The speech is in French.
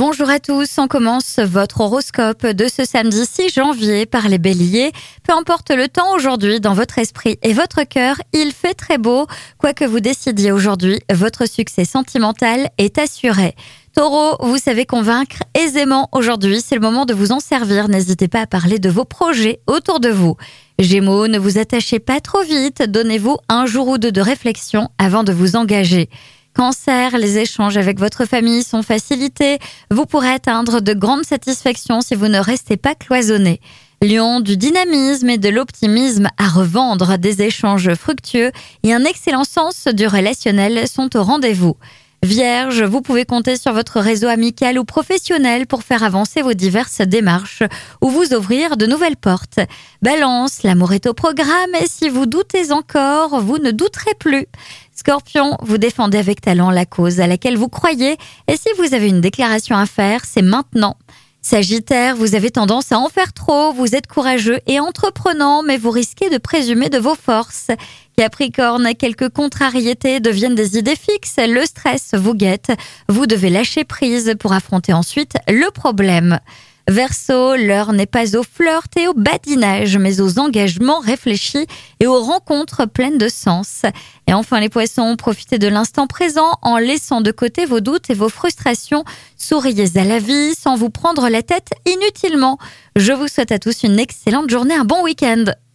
Bonjour à tous, on commence votre horoscope de ce samedi 6 janvier par les béliers. Peu importe le temps aujourd'hui dans votre esprit et votre cœur, il fait très beau. Quoi que vous décidiez aujourd'hui, votre succès sentimental est assuré. Taureau, vous savez convaincre aisément aujourd'hui, c'est le moment de vous en servir. N'hésitez pas à parler de vos projets autour de vous. Gémeaux, ne vous attachez pas trop vite, donnez-vous un jour ou deux de réflexion avant de vous engager. Cancer, les échanges avec votre famille sont facilités. Vous pourrez atteindre de grandes satisfactions si vous ne restez pas cloisonné. Lion, du dynamisme et de l'optimisme à revendre, des échanges fructueux et un excellent sens du relationnel sont au rendez-vous. Vierge, vous pouvez compter sur votre réseau amical ou professionnel pour faire avancer vos diverses démarches ou vous ouvrir de nouvelles portes. Balance, l'amour est au programme et si vous doutez encore, vous ne douterez plus. Scorpion, vous défendez avec talent la cause à laquelle vous croyez et si vous avez une déclaration à faire, c'est maintenant. Sagittaire, vous avez tendance à en faire trop, vous êtes courageux et entreprenant, mais vous risquez de présumer de vos forces. Capricorne, quelques contrariétés deviennent des idées fixes, le stress vous guette, vous devez lâcher prise pour affronter ensuite le problème. Verseau, l'heure n'est pas aux flirt et au badinage, mais aux engagements réfléchis et aux rencontres pleines de sens. Et enfin les poissons, profitez de l'instant présent en laissant de côté vos doutes et vos frustrations. Souriez à la vie sans vous prendre la tête inutilement. Je vous souhaite à tous une excellente journée, un bon week-end.